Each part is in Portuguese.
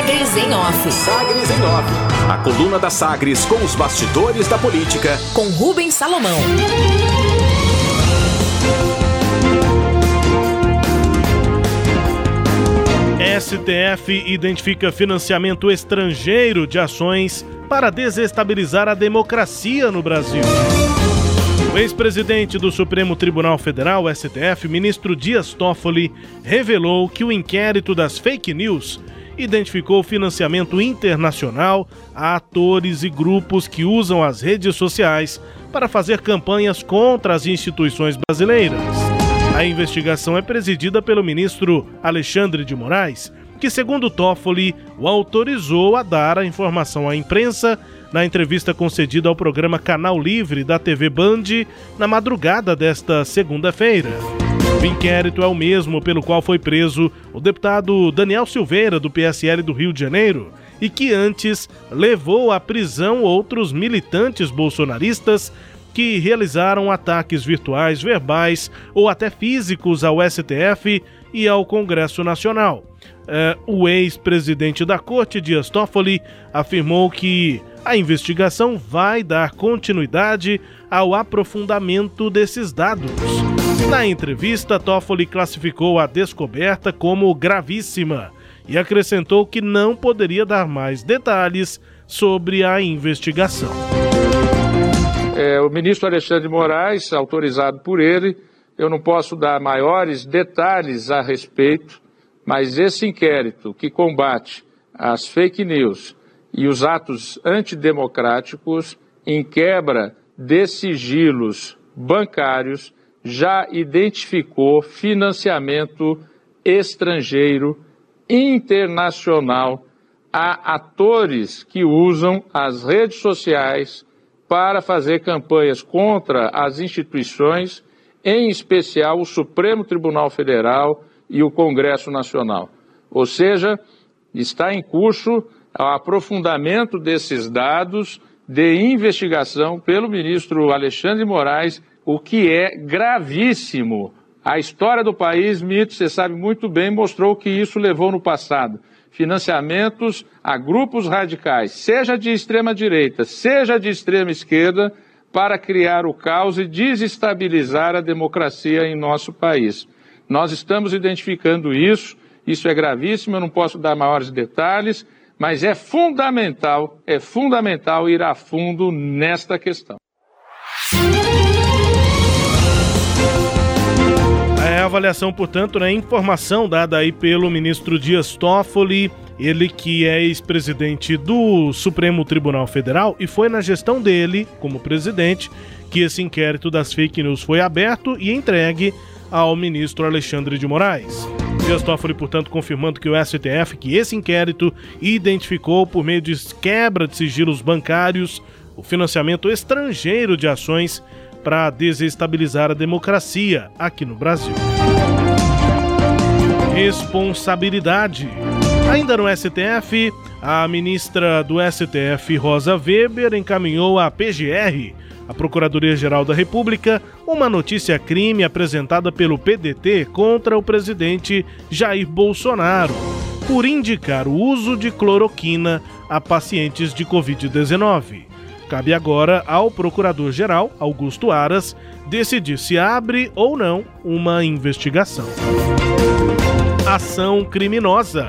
Sagres em Off. Sagres em Off. A coluna da Sagres com os bastidores da política. Com Rubens Salomão. STF identifica financiamento estrangeiro de ações para desestabilizar a democracia no Brasil. O ex-presidente do Supremo Tribunal Federal, STF, ministro Dias Toffoli, revelou que o inquérito das fake news identificou financiamento internacional a atores e grupos que usam as redes sociais para fazer campanhas contra as instituições brasileiras. A investigação é presidida pelo ministro Alexandre de Moraes, que, segundo Toffoli, o autorizou a dar a informação à imprensa na entrevista concedida ao programa Canal Livre da TV Band na madrugada desta segunda-feira. O inquérito é o mesmo pelo qual foi preso o deputado Daniel Silveira, do PSL do Rio de Janeiro, e que antes levou à prisão outros militantes bolsonaristas que realizaram ataques virtuais, verbais ou até físicos ao STF e ao Congresso Nacional. É, o ex-presidente da corte, Dias Toffoli, afirmou que a investigação vai dar continuidade ao aprofundamento desses dados. Na entrevista, Toffoli classificou a descoberta como gravíssima e acrescentou que não poderia dar mais detalhes sobre a investigação. É, o ministro Alexandre Moraes, autorizado por ele, eu não posso dar maiores detalhes a respeito, mas esse inquérito que combate as fake news e os atos antidemocráticos em quebra de sigilos bancários já identificou financiamento estrangeiro internacional a atores que usam as redes sociais para fazer campanhas contra as instituições, em especial o Supremo Tribunal Federal e o Congresso Nacional. Ou seja, está em curso o aprofundamento desses dados de investigação pelo ministro Alexandre Moraes, o que é gravíssimo. A história do país, Mito, você sabe muito bem, mostrou que isso levou no passado. Financiamentos a grupos radicais, seja de extrema direita, seja de extrema esquerda, para criar o caos e desestabilizar a democracia em nosso país. Nós estamos identificando isso, isso é gravíssimo, eu não posso dar maiores detalhes, mas é fundamental, é fundamental ir a fundo nesta questão. É a avaliação, portanto, né, informação dada aí pelo ministro Dias Toffoli, ele que é ex-presidente do Supremo Tribunal Federal e foi na gestão dele, como presidente, que esse inquérito das fake news foi aberto e entregue ao ministro Alexandre de Moraes. Dias Toffoli, portanto, confirmando que o STF, que esse inquérito identificou por meio de quebra de sigilos bancários o financiamento estrangeiro de ações para desestabilizar a democracia aqui no Brasil. Responsabilidade. Ainda no STF, a ministra do STF, Rosa Weber, encaminhou à PGR a Procuradoria-Geral da República uma notícia crime apresentada pelo PDT contra o presidente Jair Bolsonaro por indicar o uso de cloroquina a pacientes de Covid-19. Cabe agora ao Procurador-Geral, Augusto Aras, decidir se abre ou não uma investigação. Ação criminosa.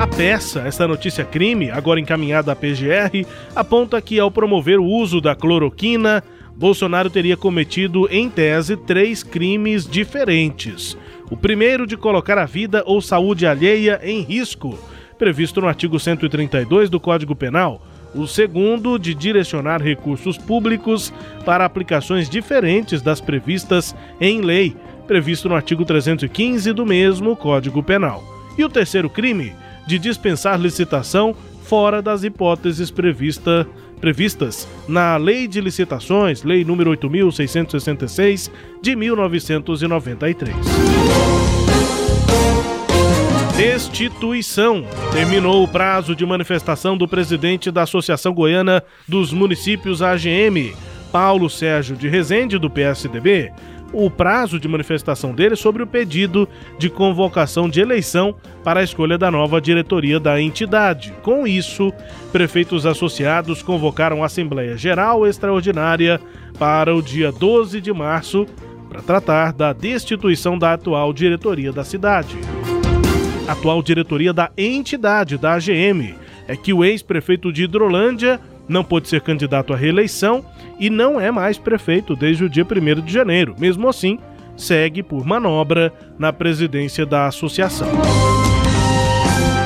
A peça, esta notícia crime, agora encaminhada à PGR, aponta que ao promover o uso da cloroquina, Bolsonaro teria cometido, em tese, três crimes diferentes. O primeiro de colocar a vida ou saúde alheia em risco, previsto no artigo 132 do Código Penal. O segundo, de direcionar recursos públicos para aplicações diferentes das previstas em lei, previsto no artigo 315 do mesmo Código Penal. E o terceiro crime, de dispensar licitação fora das hipóteses prevista, previstas na Lei de Licitações, Lei número 8666 de 1993. Destituição. Terminou o prazo de manifestação do presidente da Associação Goiana dos Municípios AGM, Paulo Sérgio de Rezende, do PSDB, o prazo de manifestação dele sobre o pedido de convocação de eleição para a escolha da nova diretoria da entidade. Com isso, prefeitos associados convocaram a Assembleia Geral Extraordinária para o dia 12 de março para tratar da destituição da atual diretoria da cidade. Atual diretoria da entidade da AGM é que o ex-prefeito de Hidrolândia não pôde ser candidato à reeleição e não é mais prefeito desde o dia 1 de janeiro. Mesmo assim, segue por manobra na presidência da associação.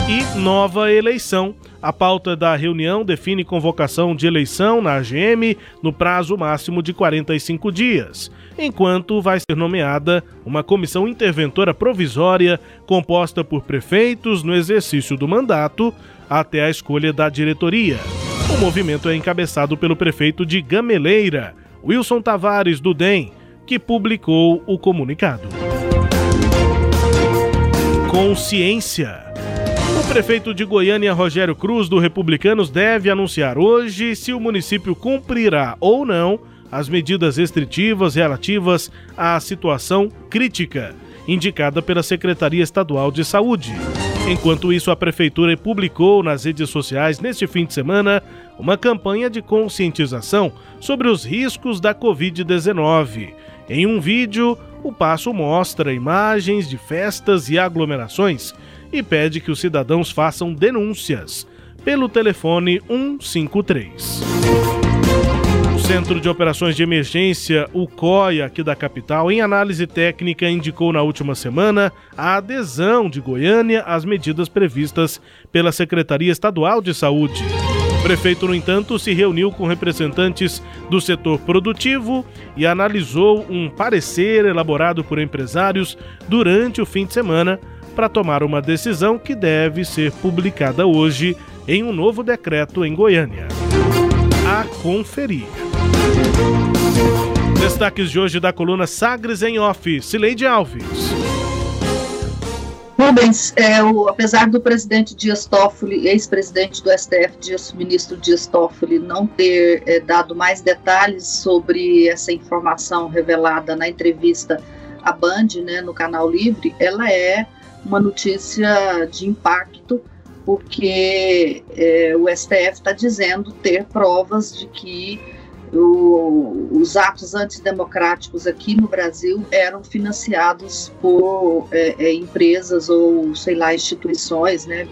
E nova eleição. A pauta da reunião define convocação de eleição na AGM no prazo máximo de 45 dias, enquanto vai ser nomeada uma comissão interventora provisória composta por prefeitos no exercício do mandato até a escolha da diretoria. O movimento é encabeçado pelo prefeito de Gameleira, Wilson Tavares do DEM, que publicou o comunicado. Consciência. O prefeito de Goiânia, Rogério Cruz, do Republicanos, deve anunciar hoje se o município cumprirá ou não as medidas restritivas relativas à situação crítica indicada pela Secretaria Estadual de Saúde. Enquanto isso, a Prefeitura publicou nas redes sociais neste fim de semana uma campanha de conscientização sobre os riscos da Covid-19. Em um vídeo, o passo mostra imagens de festas e aglomerações e pede que os cidadãos façam denúncias pelo telefone 153. Centro de Operações de Emergência, o COI, aqui da capital, em análise técnica, indicou na última semana a adesão de Goiânia às medidas previstas pela Secretaria Estadual de Saúde. O prefeito, no entanto, se reuniu com representantes do setor produtivo e analisou um parecer elaborado por empresários durante o fim de semana para tomar uma decisão que deve ser publicada hoje em um novo decreto em Goiânia. A conferir. Destaques de hoje da coluna Sagres em Off, Cileide Alves. Rubens, é, o, apesar do presidente Dias Toffoli, ex-presidente do STF, Dias, ministro Dias Toffoli, não ter é, dado mais detalhes sobre essa informação revelada na entrevista à Band, né, no Canal Livre, ela é uma notícia de impacto, porque é, o STF está dizendo ter provas de que o, os atos antidemocráticos aqui no Brasil eram financiados por é, é, empresas ou, sei lá, instituições, né?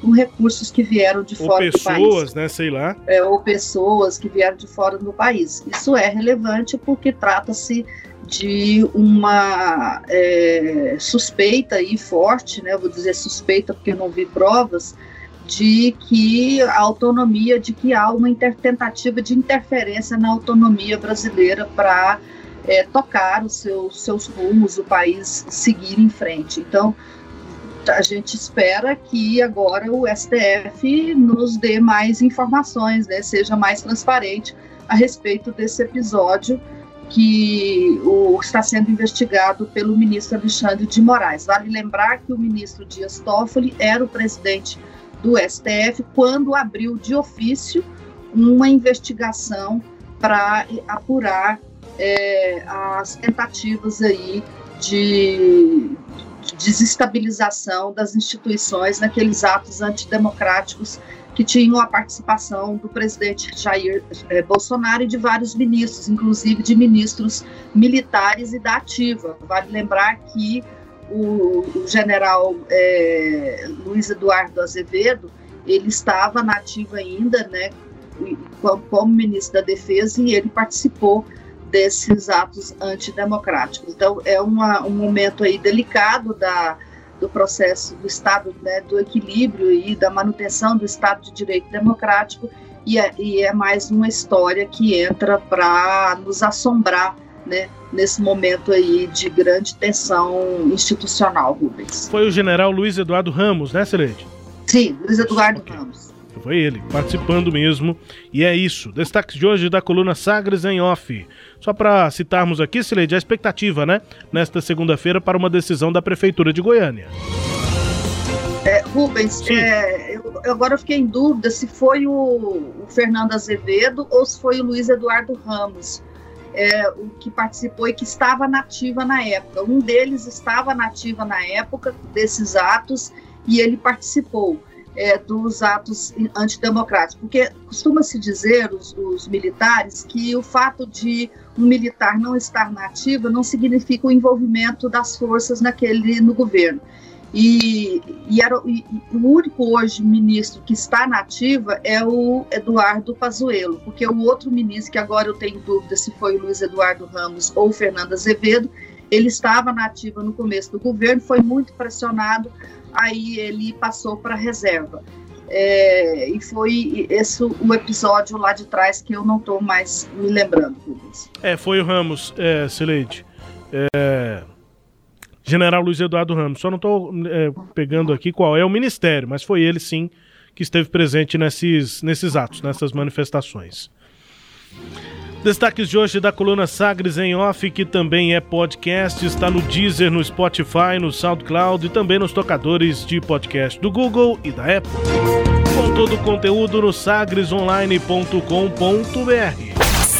com recursos que vieram de ou fora do país. pessoas, né, sei lá. É, ou pessoas que vieram de fora do país. Isso é relevante porque trata-se de uma é, suspeita aí forte, né? Vou dizer suspeita porque não vi provas, de que a autonomia, de que há uma tentativa de interferência na autonomia brasileira para é, tocar os seus, seus rumos, o país seguir em frente. Então, a gente espera que agora o STF nos dê mais informações, né, seja mais transparente a respeito desse episódio que o, está sendo investigado pelo ministro Alexandre de Moraes. Vale lembrar que o ministro Dias Toffoli era o presidente do STF quando abriu de ofício uma investigação para apurar é, as tentativas aí de, de desestabilização das instituições naqueles atos antidemocráticos que tinham a participação do presidente Jair é, Bolsonaro e de vários ministros, inclusive de ministros militares e da ativa. Vale lembrar que o, general é, Luiz Eduardo Azevedo, ele estava nativo ainda, né, como ministro da Defesa, e ele participou desses atos antidemocráticos. Então, é uma, um momento aí delicado da, do processo do Estado, né, do equilíbrio e da manutenção do Estado de Direito Democrático, e é, e é mais uma história que entra para nos assombrar né, nesse momento aí de grande tensão institucional, Rubens. Foi o general Luiz Eduardo Ramos, né, Celeste? Sim, Luiz Eduardo okay. Ramos. Foi ele, participando mesmo. E é isso. Destaques de hoje da coluna Sagres em Off. Só para citarmos aqui, Sileide, a expectativa, né? Nesta segunda-feira para uma decisão da Prefeitura de Goiânia. É, Rubens, é, eu, agora eu fiquei em dúvida se foi o, o Fernando Azevedo ou se foi o Luiz Eduardo Ramos é, o que participou e que estava nativa na época. Um deles estava nativa na época desses atos e ele participou é, dos atos antidemocráticos, porque costuma-se dizer, os, os, militares, que o fato de um militar não estar na ativa não significa o envolvimento das forças naquele no governo. E, e, era, e, o único hoje ministro que está na ativa é o Eduardo Pazuello, porque o outro ministro, que agora eu tenho dúvida se foi o Luiz Eduardo Ramos ou Fernando Azevedo, ele estava na ativa no começo do governo, foi muito pressionado, aí ele passou para reserva. É, e foi esse o episódio lá de trás que eu não estou mais me lembrando. É, foi o Ramos, é, Sileide. É, General Luiz Eduardo Ramos. Só não estou é, pegando aqui qual é o ministério, mas foi ele sim que esteve presente nesses, nesses atos, nessas manifestações. Destaques de hoje da coluna Sagres em Off, que também é podcast, está no Deezer, no Spotify, no SoundCloud e também nos tocadores de podcast do Google e da Apple. Com todo o conteúdo no sagresonline.com.br.